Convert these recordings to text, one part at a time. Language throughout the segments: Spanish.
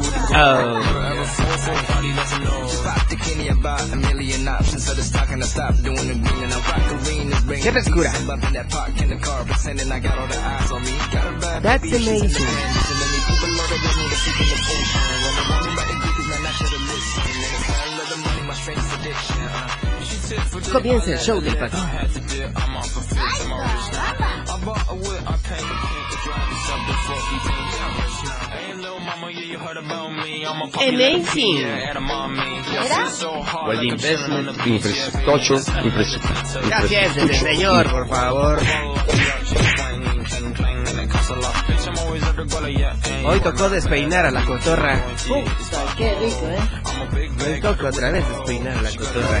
Oh. ¡Qué frescura! That's amazing. Comienza el show del patrón. Amazing. Well, investment, infrastructure, infrastructure. Gracias, desde señor, por favor. Hoy tocó despeinar a la cotorra. Qué rico, ¿eh? Hoy toca otra vez despeinar a la cotorra.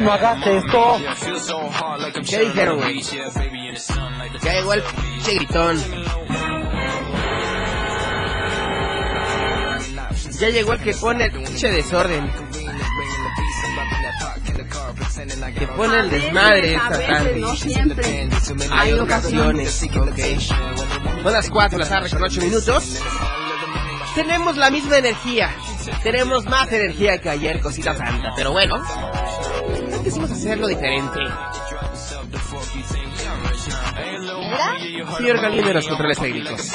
No hagas esto. ¿Qué dijeron, güey? Ya llegó el pinche gritón. Ya llegó el que pone el pinche desorden. Que pone el desmadre esta tarde. no siempre. Hay ocasiones, ok. Son las 4 de la tarde con 8 minutos. Tenemos la misma energía. Tenemos más energía que ayer, cosita santa. Pero bueno, no quisimos hacerlo diferente. ¿Era? Señor Galindo de los controles técnicos.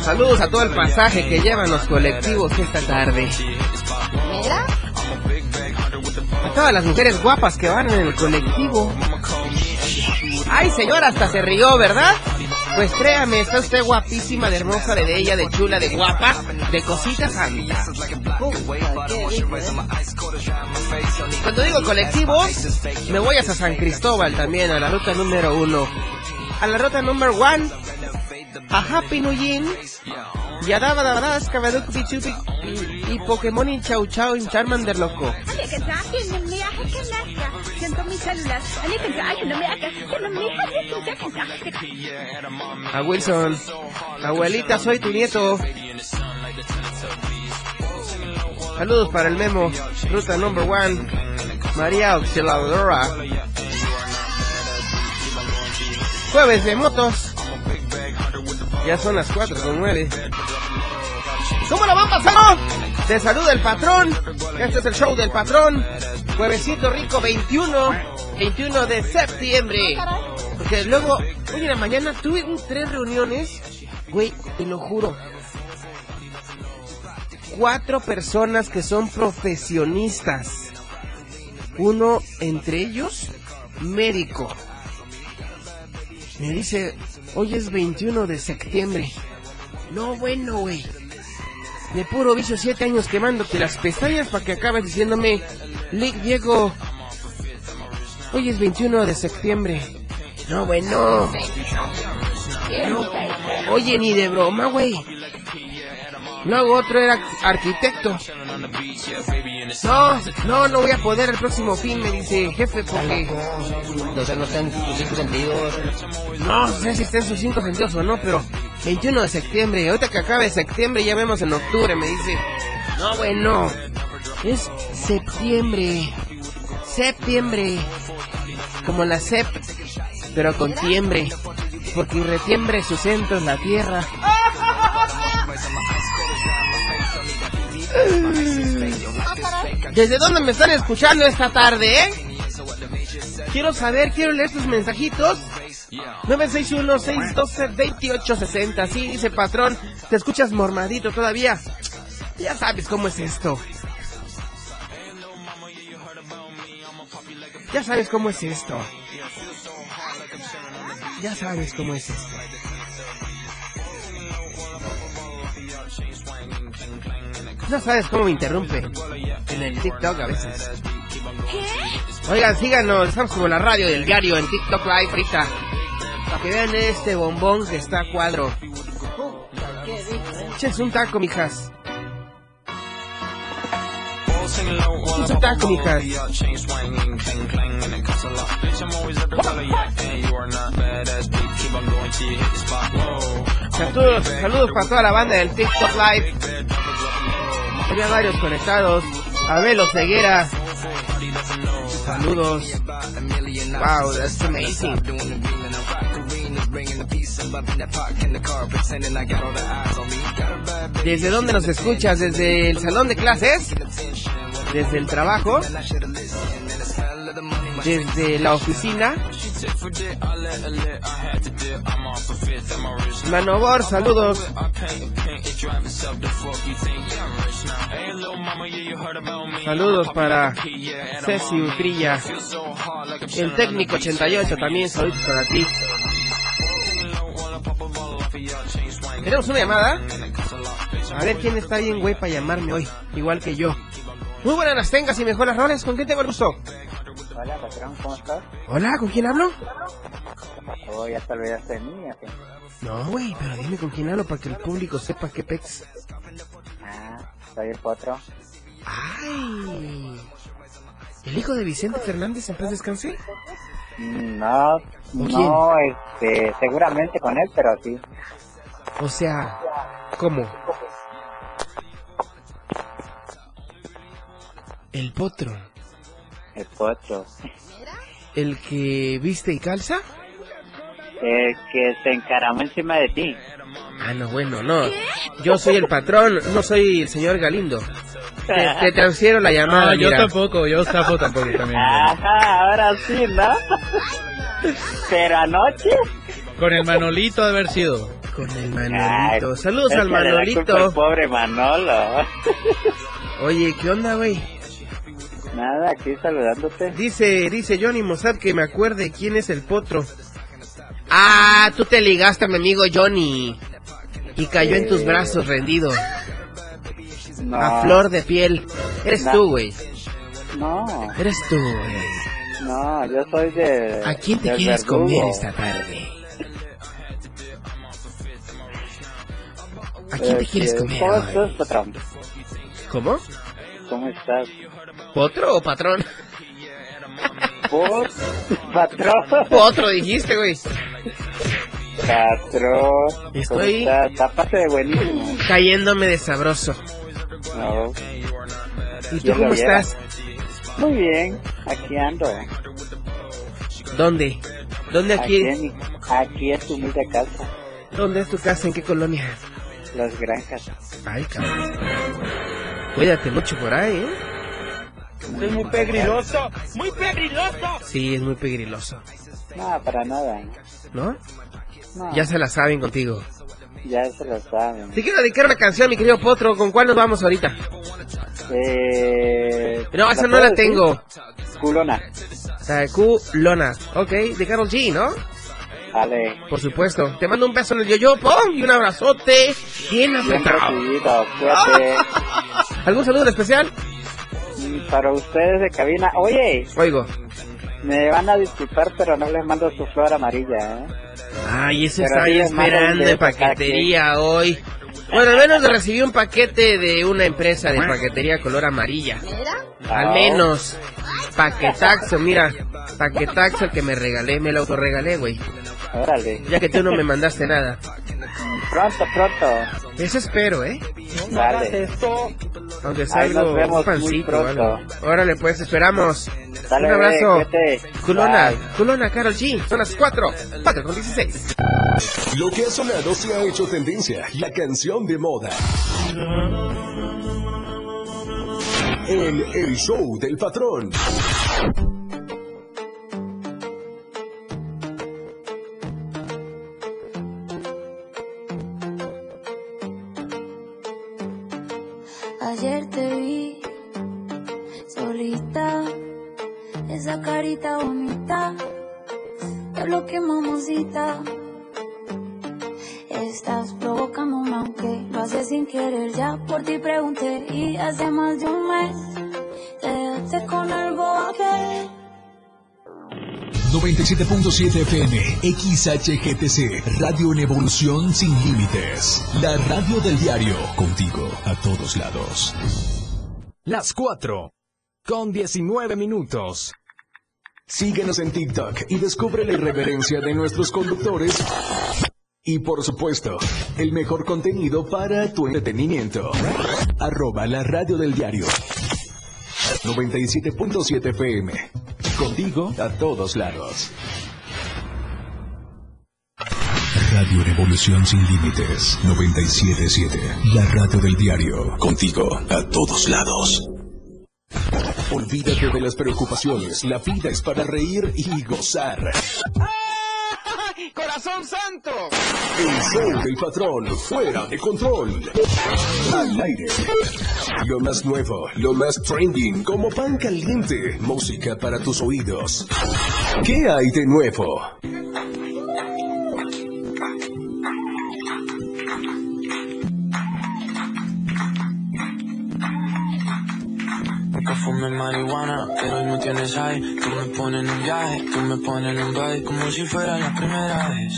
Saludos a todo el pasaje que llevan los colectivos esta tarde. ¿Era? A todas las mujeres guapas que van en el colectivo. Ay, señora, hasta se rió, ¿verdad? Pues créame, está usted guapísima, de hermosa, de bella, de chula, de guapa, de cosita santa. Qué rico, ¿eh? Cuando digo colectivos, me voy hasta San Cristóbal también, a la ruta número uno. A la ruta número one, a Happy New Year, Bichupi, y Pokémon y Chau Chau y Charmander Loco. A Wilson, abuelita, soy tu nieto. Saludos para el memo, ruta number one, María Auxiliadora. Jueves de motos. Ya son las 4 con 9. ¿Cómo lo van pasando? Te saluda el patrón. Este es el show del patrón. Juevesito rico 21. 21 de septiembre. Porque luego, hoy en la mañana tuve tres reuniones. Güey, te lo juro. Cuatro personas que son profesionistas. Uno entre ellos, médico. Me dice, hoy es 21 de septiembre. No, bueno, güey. De puro vicio, siete años quemándote las pestañas para que acabes diciéndome, Lick Diego, hoy es 21 de septiembre. No, bueno. No, oye, ni de broma, güey. Luego otro era arquitecto. No, no, no voy a poder el próximo fin, me dice jefe, porque No sé, no están tus cinco sentidos. no sé si está en sus cinco sentidos o no, pero 21 de septiembre, ahorita que acabe septiembre ya vemos en octubre, me dice. No, bueno, es septiembre, septiembre, como la sep, pero con tiembre, porque retiembre su centro en la tierra. ¿Desde dónde me están escuchando esta tarde, eh? Quiero saber, quiero leer tus mensajitos. 961-612-2860. Sí, dice patrón, te escuchas mormadito todavía. Ya sabes cómo es esto. Ya sabes cómo es esto. Ya sabes cómo es esto. Ya sabes cómo me interrumpe en el TikTok a veces. Oigan, síganos, estamos como la radio del diario en TikTok Live ahorita. Para que vean este bombón que está a cuadro. Échense un taco, mijas. Un taco, mijas. Saludos, saludos para toda la banda del TikTok Live. Había varios conectados. Abelo Ceguera. Saludos. Wow, that's amazing. ¿Desde dónde nos escuchas? ¿Desde el salón de clases? ¿Desde el trabajo? ¿Desde la oficina? Manobor, saludos. Saludos para Ceci Utrilla. El técnico 88 también, saludos para ti. ¿Tenemos una llamada? A ver quién está bien güey para llamarme hoy, igual que yo. Muy buenas las tengas y mejor las roles. ¿Con quién tengo el gusto? Hola, patrón, ¿cómo estás? Hola, ¿con quién hablo? Oh, ya te olvidaste de mí. No, güey, pero dime con quién hablo para que el público sepa qué pex. Ah, soy el potro. ¡Ay! ¿El hijo de Vicente Fernández en paz descanse? Mm, No, quién? no, este, seguramente con él, pero sí. O sea, ¿cómo? El potro. El potro. ¿El que viste y calza? El que se encaramó encima de ti. Ah, no, bueno, no. Yo soy el patrón, no soy el señor Galindo. Te, te transfiero la llamada, Ah, yo mira. tampoco, yo Zafo tampoco también. Ajá, ahora sí, ¿no? Pero anoche. Con el Manolito de haber sido. Con el Manolito. Ay, Saludos al Manolito. pobre Manolo. Oye, ¿qué onda, güey? Nada, aquí saludándote. Dice, dice Johnny Mossad que me acuerde quién es el potro. Ah, tú te ligaste a mi amigo Johnny. Y cayó en tus brazos rendido. No, A flor de piel. Eres No. tú, güey. no, Eres tú, güey. no, yo soy de. ¿A quién te quieres verdugo. comer esta tarde? ¿A quién te quieres Este, comer ¿Cómo hoy? ¿Cómo? ¿Cómo estás? ¿Potro o patrón? ¿Por? ¿Patrón? Potro dijiste, güey. Patrón. Estoy-. Tápate de buenísimo. Cayéndome de sabroso. No. ¿Y tú cómo estás? Muy bien, aquí ando. ¿Dónde? ¿Dónde Aquí aquí? en, aquí en tu humilde casa, ¿Dónde es tu casa? ¿En qué colonia? Las Granjas. Ay, cabrón. Cuídate mucho por ahí, ¿eh? Es muy pegriloso, muy pegriloso. Sí, es muy pegriloso. No, para nada. ¿No? No, Ya se la saben contigo. ya se lo saben. Te quiero dedicar una canción, mi querido Potro. ¿Con cuál nos vamos ahorita? Eh, No, esa ¿la no la decir? tengo. Culona. La Q Lona. Ok, de Carol G, ¿no? Vale. Por supuesto. Te mando un beso en el yoyo, pom, y un abrazote bien Bien apretado. cuídate. ¿Algún saludo en especial? Para ustedes de cabina. Oye, Oigo. me van a disculpar, pero no les mando su flor amarilla, ¿eh? Ay, eso Pero un esperando paquetería hoy. Bueno, al menos recibí un paquete de una empresa de paquetería color amarilla. Al menos. Paquetaxo, mira. Paquetaxo el que me regalé, me lo autorregalé, güey. Órale. Ya que tú no me mandaste nada. Pronto, pronto. Eso espero, ¿eh? Dale. Aunque sea Ahí nos algo, vemos un pancito algo. pronto. Órale, pues, esperamos. Dale, un abrazo. Culona, Bye. culona, Carol G. Son las 4. 4 con 16. Lo que ha sonado se ha hecho tendencia, la canción de moda. En el show del patrón. Ayer te vi solita, esa carita bonita, te lo que mamosita. Estás provocándome aunque haces sin querer, ya por ti pregunté y hace más de un mes te dejaste con el aquel. 97.7 FM, XHGTC, Radio en Evolución Sin Límites. La radio del diario, contigo a todos lados. Las 4 con 19 minutos. Síguenos en TikTok y descubre la irreverencia de nuestros conductores. Y por supuesto, el mejor contenido para tu entretenimiento. Arroba la radio del diario. 97.7 FM. Contigo a todos lados. Radio Revolución Sin Límites 977. La radio del diario. Contigo a todos lados. Olvídate de las preocupaciones. La vida es para reír y gozar. ¡Corazón santo! El show del patrón fuera de control. Al aire. Lo más nuevo, lo más trending, como pan caliente. Música para tus oídos. ¿Qué hay de nuevo? Marihuana, hoy me. Tú pones en un viaje, tú me pones en un baile como si fuera la primera vez.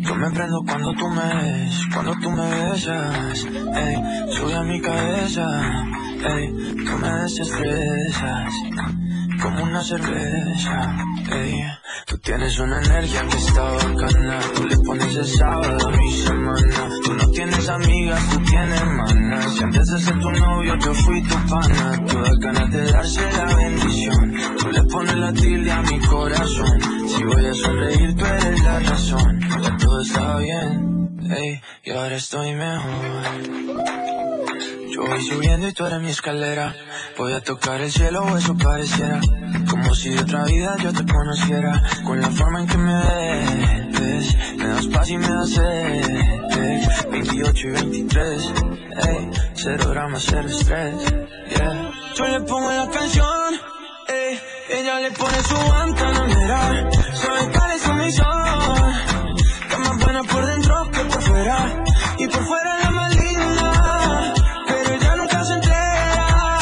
Yo me prendo cuando tú me ves, cuando tú me besas. Ey, sube a mi cabeza, ey, tú me desestresas. Como una cerveza, ey. Tú tienes una energía que está bacana. Tú le pones el sábado a mi semana. Tú no tienes amigas, tú tienes hermanas. Si antes de ser tu novio yo fui tu pana. Todas ganas de darse la bendición. Le pones la tilde a mi corazón. Si voy a sonreír, tú eres la razón. Ya todo está bien, ey, y ahora estoy mejor. Yo voy subiendo y tú eres mi escalera. Voy a tocar el cielo o eso pareciera. Como si de otra vida yo te conociera. Con la forma en que me ves. Me das paz y me das sed. 28 y 23. Ey, cero drama, cero estrés. Yeah. Yo le pongo la canción. Le pone su guantanamera. Sabe cuál es su misión. Está más buena por dentro que por fuera. Y por fuera la más linda. Pero ella nunca se entera.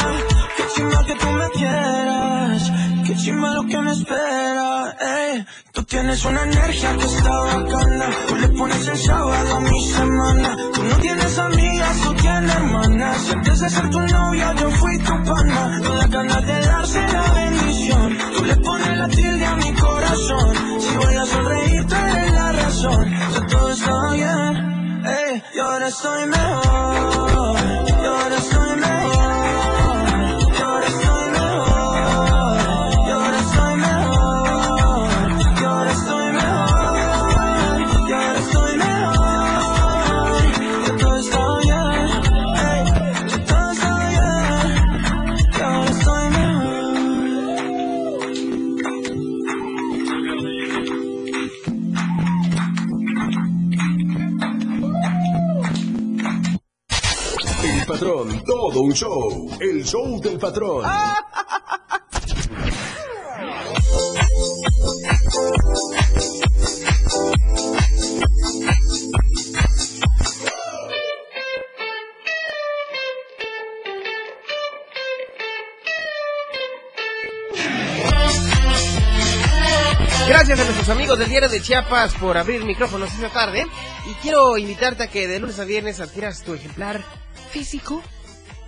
Qué chimba que tú me quieras. Qué chimba lo que me espera. Ey, tú tienes una energía que está bacana. Tú le pones el sábado a mi semana. Tú no tienes amigas, tú tienes hermanas. Antes de ser tu novia, yo fui tu pana. Con las ganas de darse la Tú le pones la tilde a mi corazón. Si voy a sonreír, tú eres la razón. Ya todo está bien. Ey, y ahora estoy mejor. Y ahora estoy mejor. Show. El show del patrón. Gracias a nuestros amigos del Diario de Chiapas por abrir micrófonos esta tarde. Y quiero invitarte a que de lunes a viernes adquieras tu ejemplar físico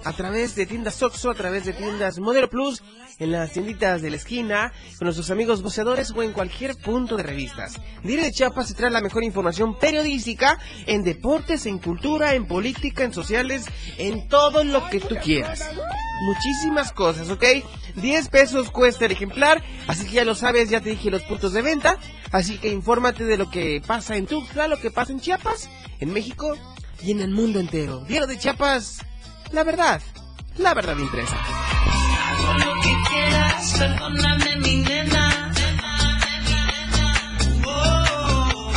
a través de tiendas Oxxo, a través de tiendas Modelo Plus, en las tienditas de la esquina, con nuestros amigos boceadores o en cualquier punto de revistas. Diario de Chiapas se trae la mejor información periodística en deportes, en cultura, en política, en sociales, en todo lo que tú quieras. Muchísimas cosas, ¿ok? 10 pesos cuesta el ejemplar, así que ya lo sabes, ya te dije los puntos de venta, así que infórmate de lo que pasa en Tuxtla, lo que pasa en Chiapas, en México y en el mundo entero. Diario de Chiapas, la verdad, la verdad impresa. lo que quieras, perdóname mi nena. Oh,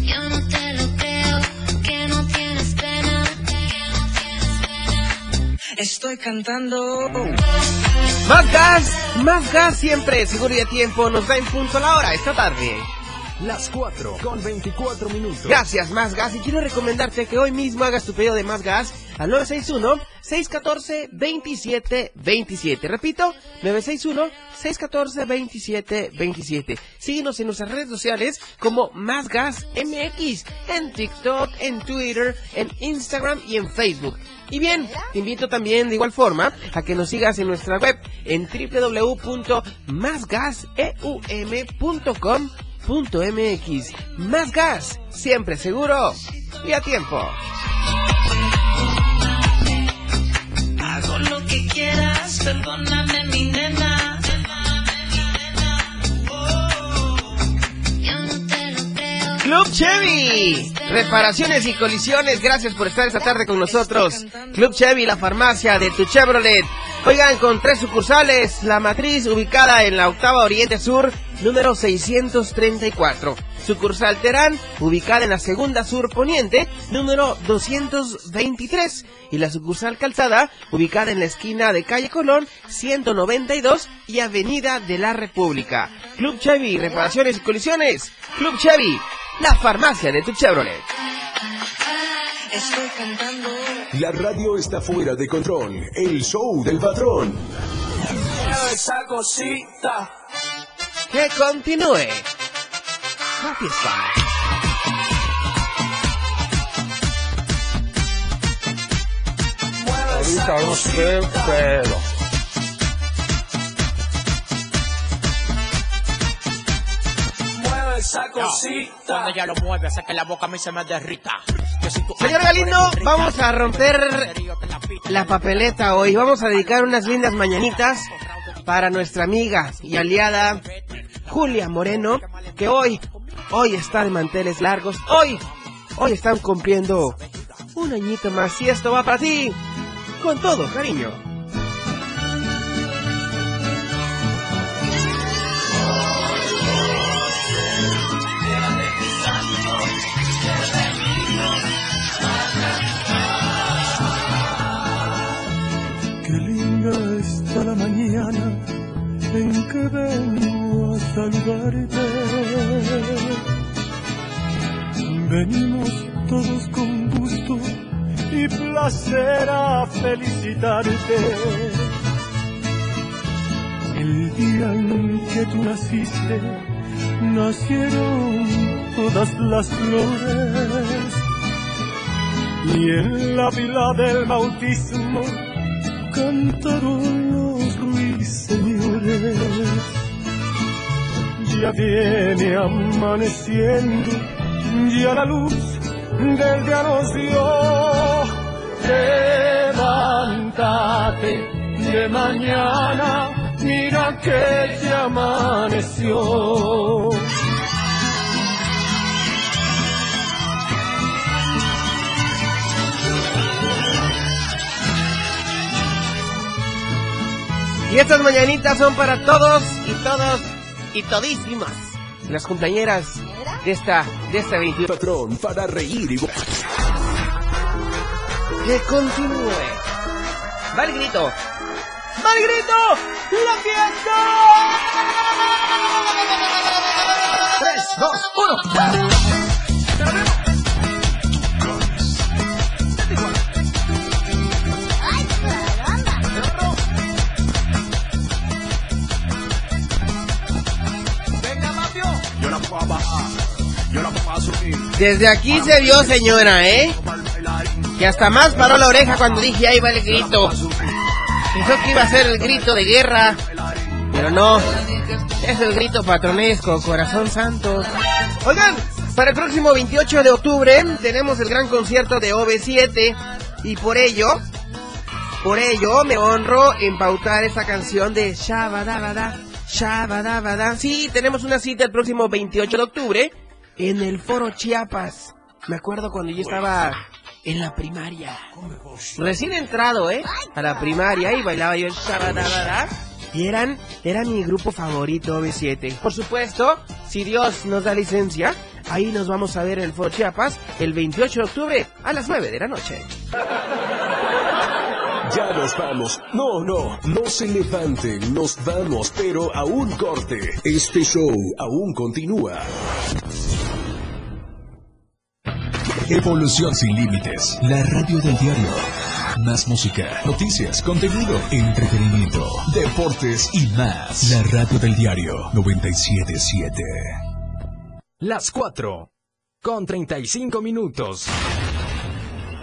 Yo no te lo creo, que no tienes pena. Estoy cantando. Más gas, más gas siempre, seguro y a tiempo, nos da en punto la hora esta tarde. Las 4 con 24 minutos. Gracias, Más Gas. Y quiero recomendarte que hoy mismo hagas tu pedido de Más Gas al 961-614-2727. Repito, 961-614-2727. Síguenos en nuestras redes sociales como Más Gas MX, en TikTok, en Twitter, en Instagram y en Facebook. Y bien, te invito también de igual forma a que nos sigas en nuestra web en www.másgaseum.com Punto MX. Más gas, siempre seguro y a tiempo. Hago lo que quieras, perdóname mi nena. Club Chevy, reparaciones y colisiones, gracias por estar esta tarde con nosotros. Club Chevy, la farmacia de tu Chevrolet. Oigan, con tres sucursales, la matriz ubicada en la octava Oriente Sur, número 634. Sucursal Terán, ubicada en la segunda Sur Poniente, número 223. Y la sucursal Calzada, ubicada en la esquina de Calle Colón, 192 y Avenida de la República. Club Chevy, reparaciones y colisiones. Club Chevy, la farmacia de tu Chevrolet. Estoy cantando. La radio está fuera de control. El show del patrón. Esa cosita. Que continúe. La fiesta. Ahorita no sé, pero. Mueve esa cosita. Cuando ella lo mueve, hace que la boca a mí se me derrita. Señor Galindo, vamos a romper la papeleta hoy. Vamos a dedicar unas lindas mañanitas para nuestra amiga y aliada Julia Moreno, que hoy, hoy está de manteles largos. Hoy, hoy están cumpliendo un añito más. Y esto va para ti, con todo cariño. Qué linda está la mañana en que vengo saludarte. Venimos todos con gusto y placer a felicitarte. El día en que tú naciste, nacieron todas las flores. Y en la pila del bautismo cantaron los ruiseñores. Ya viene amaneciendo, ya la luz del día nos dio. Levántate de mañana, mira que ya amaneció. Y estas mañanitas son para todos y todos y todísimas. Las compañeras de esta, de esta 21. Patrón, para reír y... Que continúe. Va el grito. ¡Va el grito! ¡La fiesta! 3, 2, 1. Desde aquí se vio, señora, ¿eh? Que hasta más paró la oreja cuando dije ahí va el grito. Pensó que iba a ser el grito de guerra, pero no. Es el grito patronesco, corazón santo. Oigan, para el próximo 28 de octubre tenemos el gran concierto de OV7 y por ello, por ello me honro en pautar esta canción de Shabadabada, Shabadabada. Sí, tenemos una cita el próximo 28 de octubre en el Foro Chiapas. Me acuerdo cuando yo estaba en la primaria. Recién entrado, ¿eh? A la primaria y bailaba yo el. Y eran, era mi grupo favorito, B7. Por supuesto, si Dios nos da licencia, ahí nos vamos a ver en el Foro Chiapas el 28 de octubre a las 9 de la noche. Ya nos vamos. No, no, no se levanten, nos vamos, pero a un corte. Este show aún continúa. Evolución sin límites, la radio del diario. Más música, noticias, contenido, entretenimiento, deportes y más. La radio del diario 977. Las 4 con 35 minutos.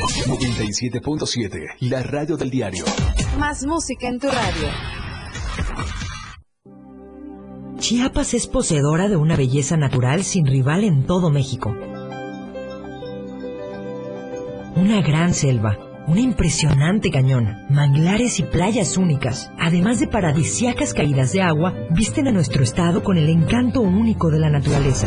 97.7, la radio del diario. Más música en tu radio. Chiapas es poseedora de una belleza natural sin rival en todo México. Una gran selva, una impresionante cañón, manglares y playas únicas, además de paradisiacas caídas de agua, visten a nuestro estado con el encanto único de la naturaleza.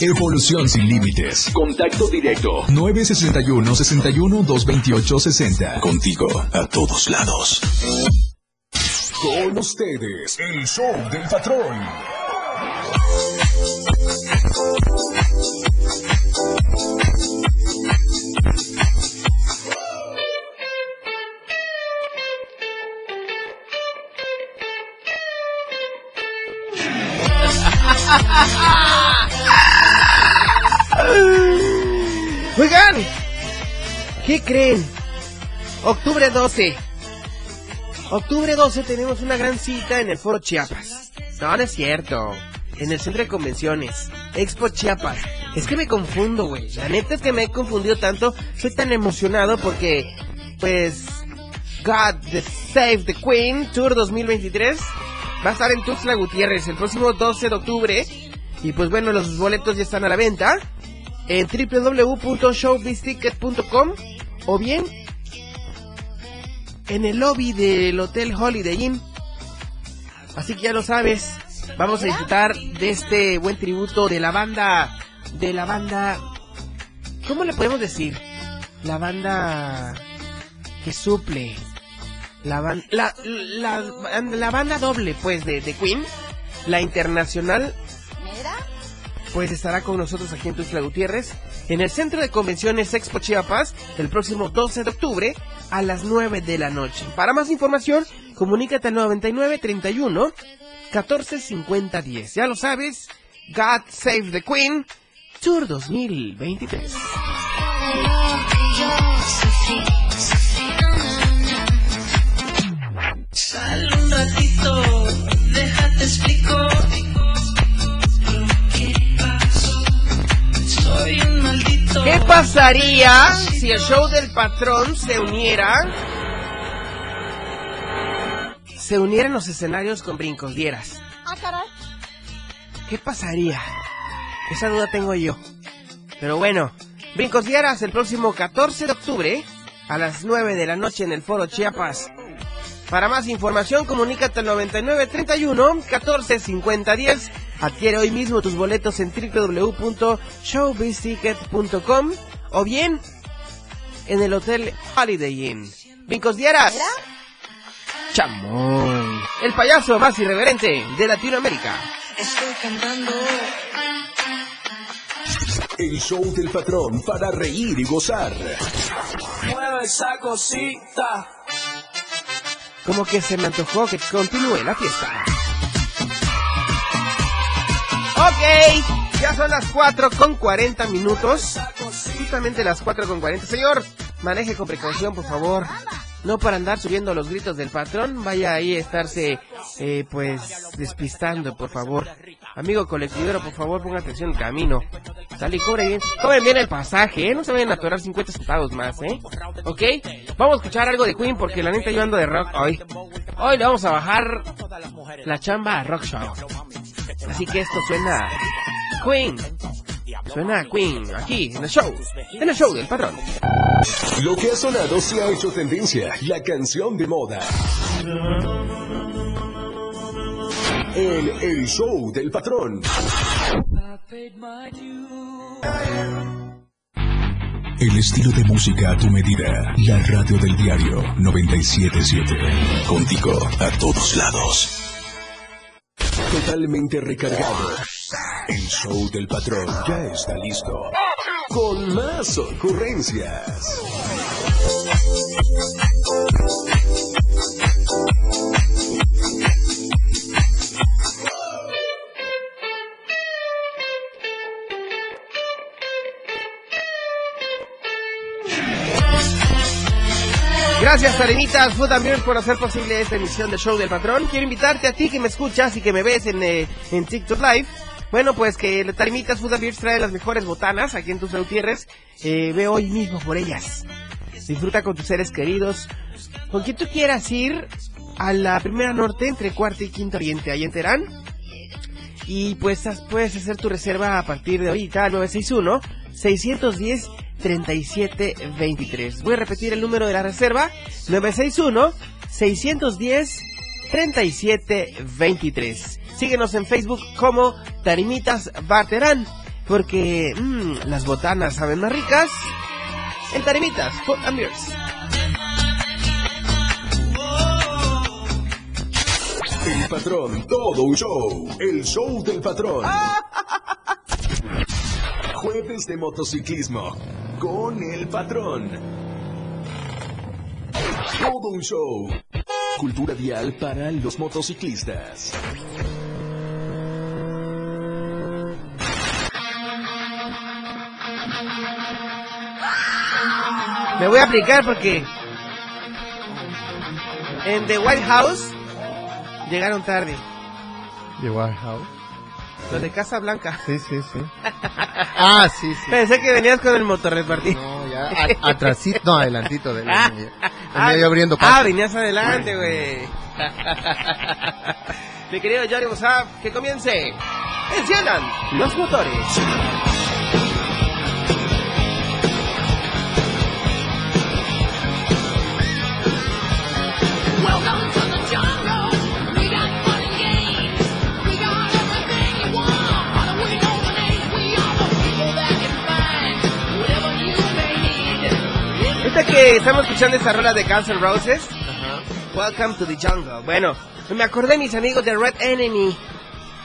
Evolución sin límites. Contacto directo 961-61-228-60. Contigo a todos lados. Con ustedes, el show del patrón. Oigan, ¿qué creen? Octubre 12. Octubre 12 tenemos una gran cita en el Foro Chiapas. No, no es cierto. En el Centro de Convenciones. Expo Chiapas. Es que me confundo, güey. La neta es que me he confundido tanto. Soy tan emocionado porque, pues, God the Save the Queen Tour 2023 va a estar en Tuxtla Gutiérrez el próximo 12 de octubre. Y pues bueno, los boletos ya están a la venta en www.showbizticket.com o bien en el lobby del Hotel Holiday Inn. Así que ya lo sabes, vamos a disfrutar de este buen tributo de la banda, de la banda, ¿cómo le podemos decir? La banda que suple, la, la, la banda doble pues de, de Queen, la internacional pues estará con nosotros aquí en Gutiérrez, en el Centro de Convenciones Expo Chiapas, el próximo 12 de octubre a las 9 de la noche. Para más información, comunícate al 99 31 14 50 10. Ya lo sabes, God Save the Queen Tour 2023. Pasaría si el show del patrón se uniera? Se uniera en los escenarios con brincos dieras. Ah, caray. ¿Qué pasaría? Esa duda tengo yo. Pero bueno, brincos dieras el próximo 14 de octubre a las 9 de la noche en el Foro Chiapas. Para más información, comunícate al 9931 14 50 10. Adquiere hoy mismo tus boletos en www.showbizticket.com o bien en el Hotel Holiday Inn. Brincos Dieras. Chamoy. El payaso más irreverente de Latinoamérica. Estoy cantando. El show del patrón para reír y gozar. Mueve esa cosita. Como que se me antojó que continúe la fiesta. Ok, ya son las 4 con 40 minutos. Justamente las 4 con 40. Señor, maneje con precaución, por favor. No para andar subiendo los gritos del patrón, vaya ahí a estarse, eh, pues, despistando, por favor. Amigo colectivero, por favor, ponga atención al camino. Sale y cobre bien. Cobren bien el pasaje, ¿eh? No se vayan a atorar 50 centavos más, ¿eh? ¿Ok? Vamos a escuchar algo de Queen porque la neta yo ando de rock hoy. Hoy le vamos a bajar la chamba a Rock Show. Así que esto suena Queen. Suena Queen aquí en el show. En el show del patrón. Lo que ha sonado se ha hecho tendencia. La canción de moda. El, el show del patrón. El estilo de música a tu medida. La radio del diario 977. Contigo a todos lados. Totalmente recargado. El show del patrón ya está listo. Con más ocurrencias. Gracias, Tarenitas Food Beer, por hacer posible esta emisión del show del patrón. Quiero invitarte a ti que me escuchas y que me ves en, eh, en TikTok Live. Bueno, pues que Tarenitas Food and Beer trae las mejores botanas aquí en tus Gutiérrez. Eh, ve hoy mismo por ellas. Disfruta con tus seres queridos. Con quien tú quieras ir a la primera norte entre cuarto y quinto oriente, ahí en Terán. Y pues puedes hacer tu reserva a partir de ahorita al 961 610 3723. Voy a repetir el número de la reserva 961 610 3723. Síguenos en Facebook como Tarimitas Barterán porque mm, las botanas saben más ricas en Tarimitas Food and Beers. El patrón, todo un show. El show del patrón. Jueves de motociclismo con el patrón. Todo un show. Cultura vial para los motociclistas. Me voy a aplicar porque en The White House llegaron tarde. ¿De White House? Los de Casa Blanca. Sí, sí, sí. Ah, sí, sí. Pensé que venías con el motorrepartido. No, ya, a- atrasito, no, adelantito de él. Ah, Venía yo abriendo ah, paso. venías adelante, güey. Mi querido Johnny que comience. Enciendan los motores. Que estamos escuchando esa rola de Guns N' Roses. Welcome to the jungle. Bueno, me acordé mis amigos de Red Enemy.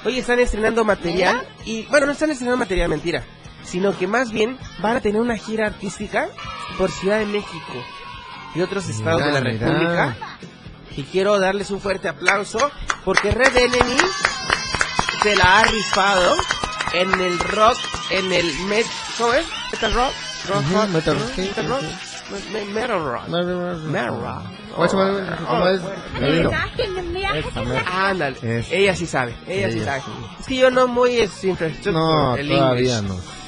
Hoy están estrenando material y bueno, no están estrenando material, mentira, sino que más bien van a tener una gira artística por Ciudad de México y otros estados de la. República. Y quiero darles un fuerte aplauso porque Red Enemy se la ha rifado en el rock, en el met, ¿cómo es? Metal rock, rock Ujú, rock, metal rock, Metal rock. Metal Rock. Metal Rock. ¿Cómo se llama? ¿Cómo es? Ándale. Ella sí sabe. Ella, sí sabe. Es que yo no muy es infraestructure. No, todavía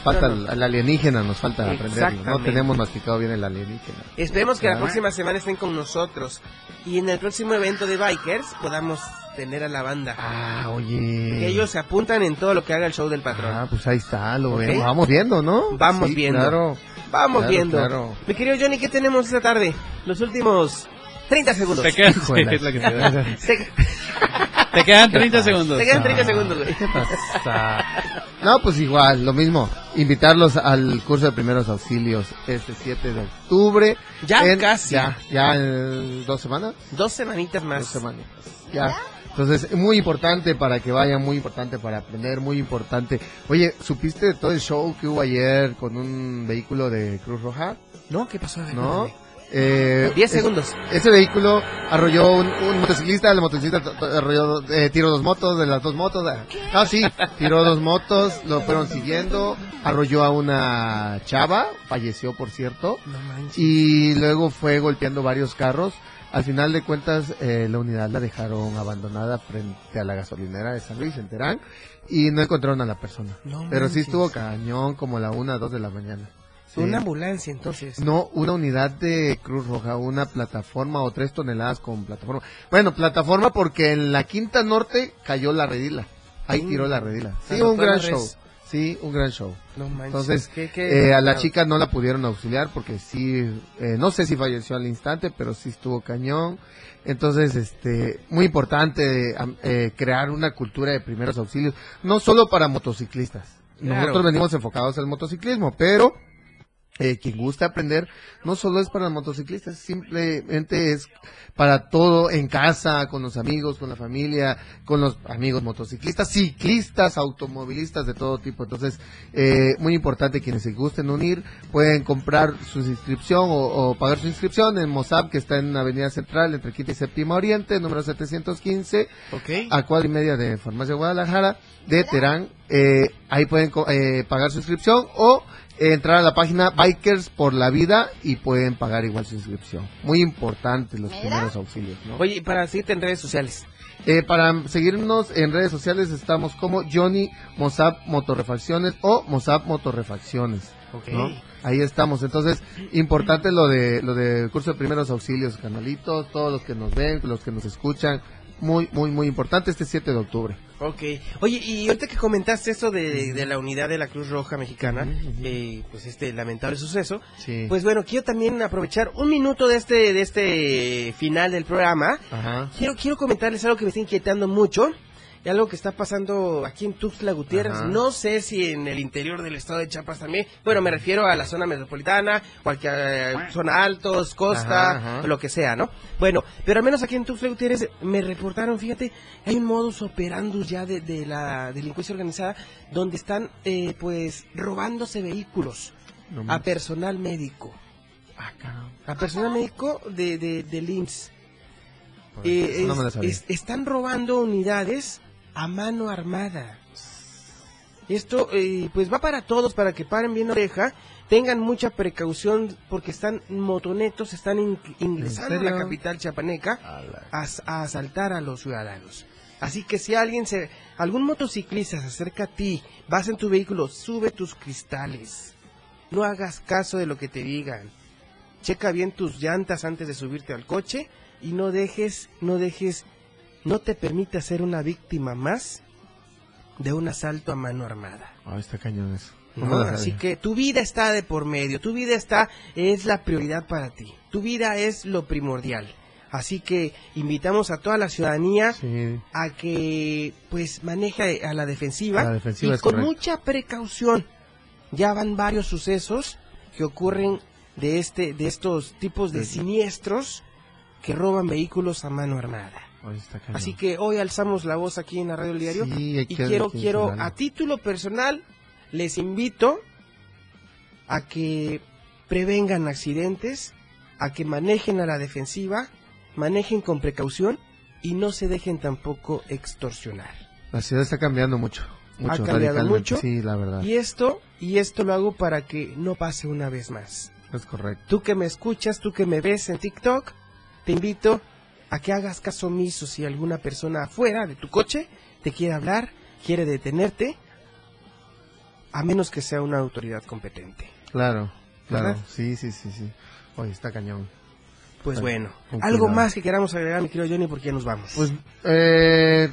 falta No, no. el, alienígena, nos falta aprenderlo. No tenemos masticado bien el alienígena. Esperemos que la Ah. próxima semana estén con nosotros. Y en el próximo evento de Bikers podamos tener a la banda. Ah, Que oye. ellos se apuntan en todo lo que haga el show del patrón. Ah, pues ahí está, lo vemos. Vamos viendo, ¿no? Vamos Sí, viendo. Claro. Vamos Claro, viendo. claro. Mi querido Johnny, ¿qué tenemos esta tarde? Los últimos 30 segundos. Te quedan, la- es que te. Se- Te quedan 30 segundos. Te quedan 30 segundos, güey. No, pues igual, lo mismo. Invitarlos al curso de primeros auxilios este 7 de octubre. Ya En- casi. Ya, ya en dos semanas. Dos semanitas más. Dos semanas. Ya. Entonces, muy importante para que vayan, muy importante para aprender, muy importante. Oye, ¿supiste de todo el show que hubo ayer con un vehículo de Cruz Roja? No, ¿qué pasó? Ver, ¿No? cuéntame. Eh, 10 es- segundos. Ese vehículo arrolló un, un motociclista, el motociclista arrolló, eh, tiró dos motos, de las dos motos. ah, Ah, sí, tiró dos motos, lo fueron siguiendo, arrolló a una chava, falleció por cierto, No manches. y luego fue golpeando varios carros. Al final de cuentas, eh, la unidad la dejaron abandonada frente a la gasolinera de San Luis, en Terán, y no encontraron a la persona. No Pero sí estuvo cañón como la una, dos de la mañana. Sí. Una ambulancia, entonces. No, una unidad de Cruz Roja, una plataforma o tres toneladas con plataforma. Bueno, plataforma porque en la Quinta Norte cayó la redila. Ahí Mm. tiró la redila. Sí, un gran res. Sí, un gran show. No. Entonces, ¿Qué- qué- eh, a la chica no la pudieron auxiliar porque sí, eh, no sé si falleció al instante, pero sí estuvo cañón. Entonces, este, muy importante eh, crear una cultura de primeros auxilios, no solo para motociclistas. Claro. Nosotros venimos enfocados al motociclismo, pero eh, quien gusta aprender no solo es para motociclistas, simplemente es para todo en casa, con los amigos, con la familia, con los amigos motociclistas, ciclistas, automovilistas de todo tipo. Entonces, eh, muy importante quienes se gusten unir, pueden comprar su inscripción o, o pagar su inscripción en Mozab, que está en Avenida Central, entre Quinta y Séptima Oriente, número 715 Ok. a cuadra y media de Farmacia Guadalajara de Terán. Eh, ahí pueden co- eh, pagar su inscripción o eh, entrar a la página Bikers por la Vida y pueden pagar igual su inscripción. Muy importante los primeros auxilios, ¿no? Oye, y para seguirte en redes sociales. Eh, para seguirnos en redes sociales estamos como Johnny Mozab Motorrefacciones o Mozab Motorrefacciones. Ok. ¿no? Ahí estamos. Entonces, importante lo de lo del curso de primeros auxilios, canalitos, todos los que nos ven, los que nos escuchan. Muy, muy, muy importante este 7 de octubre. Ok. Oye, y ahorita que comentaste esto de, de la unidad de la Cruz Roja Mexicana, eh, pues este lamentable suceso, Sí. pues bueno, quiero también aprovechar un minuto de este, de este final del programa. Ajá. Quiero, quiero comentarles algo que me está inquietando mucho. Y algo que está pasando aquí en Tuxtla Gutiérrez. Ajá. No sé si en el interior del estado de Chiapas también. Bueno, me refiero a la zona metropolitana, cualquier eh, zona altos, costa, Ajá, ajá. lo que sea, ¿no? Bueno, pero al menos aquí en Tuxtla Gutiérrez me reportaron, fíjate, hay un modus operandus ya de, de la delincuencia organizada donde están, eh, pues, robándose vehículos No a personal médico. A personal médico de, de, del IMSS. Pues, Eh, no es- es- están robando unidades a mano armada. Esto, eh, pues va para todos, para que paren bien oreja, tengan mucha precaución, porque están motonetos, están in- ingresando a la capital chapaneca a, a asaltar a los ciudadanos. Así que si alguien se, algún motociclista se acerca a ti, vas en tu vehículo, sube tus cristales. No hagas caso de lo que te digan. Checa bien tus llantas antes de subirte al coche y no dejes, no dejes, no te permitas ser una víctima más de un asalto a mano armada. Ay, está cañón eso. Así que tu vida está de por medio, tu vida está, es la prioridad para ti, tu vida es lo primordial. Así que invitamos a toda la ciudadanía Sí. a que pues maneje a la defensiva, A la defensiva y con correcto. mucha precaución. Ya van varios sucesos que ocurren de este de estos tipos de siniestros que roban vehículos a mano armada. Así que hoy alzamos la voz aquí en la radio del diario Sí, y quiero quiero a título personal les invito a que prevengan accidentes, a que manejen a la defensiva, manejen con precaución y no se dejen tampoco extorsionar. La ciudad está cambiando mucho. mucho ha cambiado mucho. Sí, la verdad. Y esto y esto lo hago para que no pase una vez más. Es correcto. Tú que me escuchas, tú que me ves en TikTok, te invito a que hagas caso omiso si alguna persona afuera de tu coche te quiere hablar, quiere detenerte, a menos que sea una autoridad competente. Claro, claro. ¿Verdad? Sí, sí, sí, sí. Oye, está cañón. Pues bueno, algo cuidado. más que queramos agregar, mi querido Johnny, porque ya nos vamos. Pues, eh,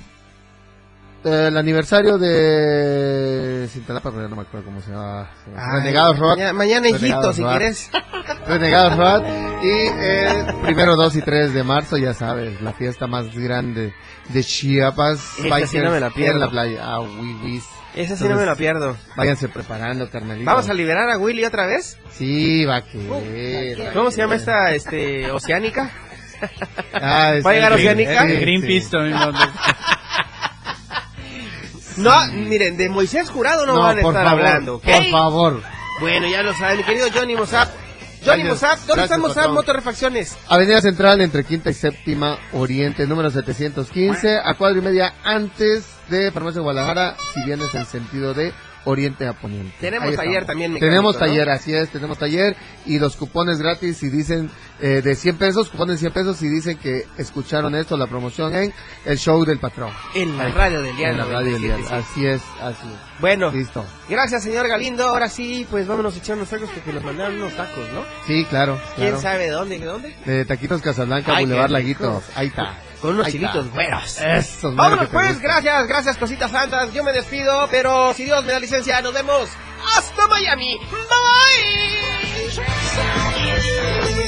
el aniversario de Cintalapa, pero ya no me acuerdo cómo se llama. Ay, Renegados Rock. mañana- mañana hijito, si quieres. Renegados Rock. Y el primero, 2 y 3 de marzo, ya sabes, la fiesta más grande de Chiapas. Esa sí no me la pierdo. En la playa. Ah, Willis. Esa sí no me la pierdo. Váyanse preparando, carnalito. ¿Vamos a liberar a Willy otra vez? Sí, va que. ¿Cómo se llama esta, este, oceánica? Ah, es- ¿Va a llegar sí, oceánica? Greenpeace sí. también. ¿no? Miren, de Moisés Jurado no, No, van a estar favor, hablando, ¿ok? por favor. Bueno, ya lo saben, mi querido Johnny Mozart. Johnny Gracias, Mozart, ¿dónde está patrón. Motorrefacciones? Avenida Central entre Quinta y Séptima Oriente, número 715, a cuadra y media antes de Farmacia Guadalajara, si vienes en sentido de Oriente a Poniente. Tenemos Ahí taller estamos. también mecánico, Tenemos ¿no? taller, así es, tenemos taller y los cupones gratis si dicen eh, de 100 pesos, cupones de 100 pesos si dicen que escucharon esto, la promoción en el show del patrón. En la Ahí. radio del diario En la radio del diario, 97.7. así es, así es. Bueno, Listo. gracias señor Galindo. Ahora sí, pues vámonos a echar unos tacos porque nos mandaron unos tacos, ¿no? Sí, claro. ¿Quién claro. sabe de dónde? ¿De dónde? De Taquitos Casablanca, Ay, Boulevard Laguitos. Ahí está. Con unos chilitos güeros. Esos Vámonos pues, gracias, gracias cositas santas. Yo me despido, pero si Dios me da licencia, nos vemos hasta Miami. Te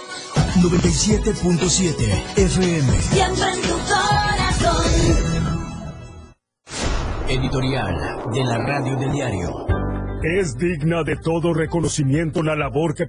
97.7 FM. Siempre en tu corazón. Editorial de la Radio del Diario. Es digna de todo reconocimiento la labor que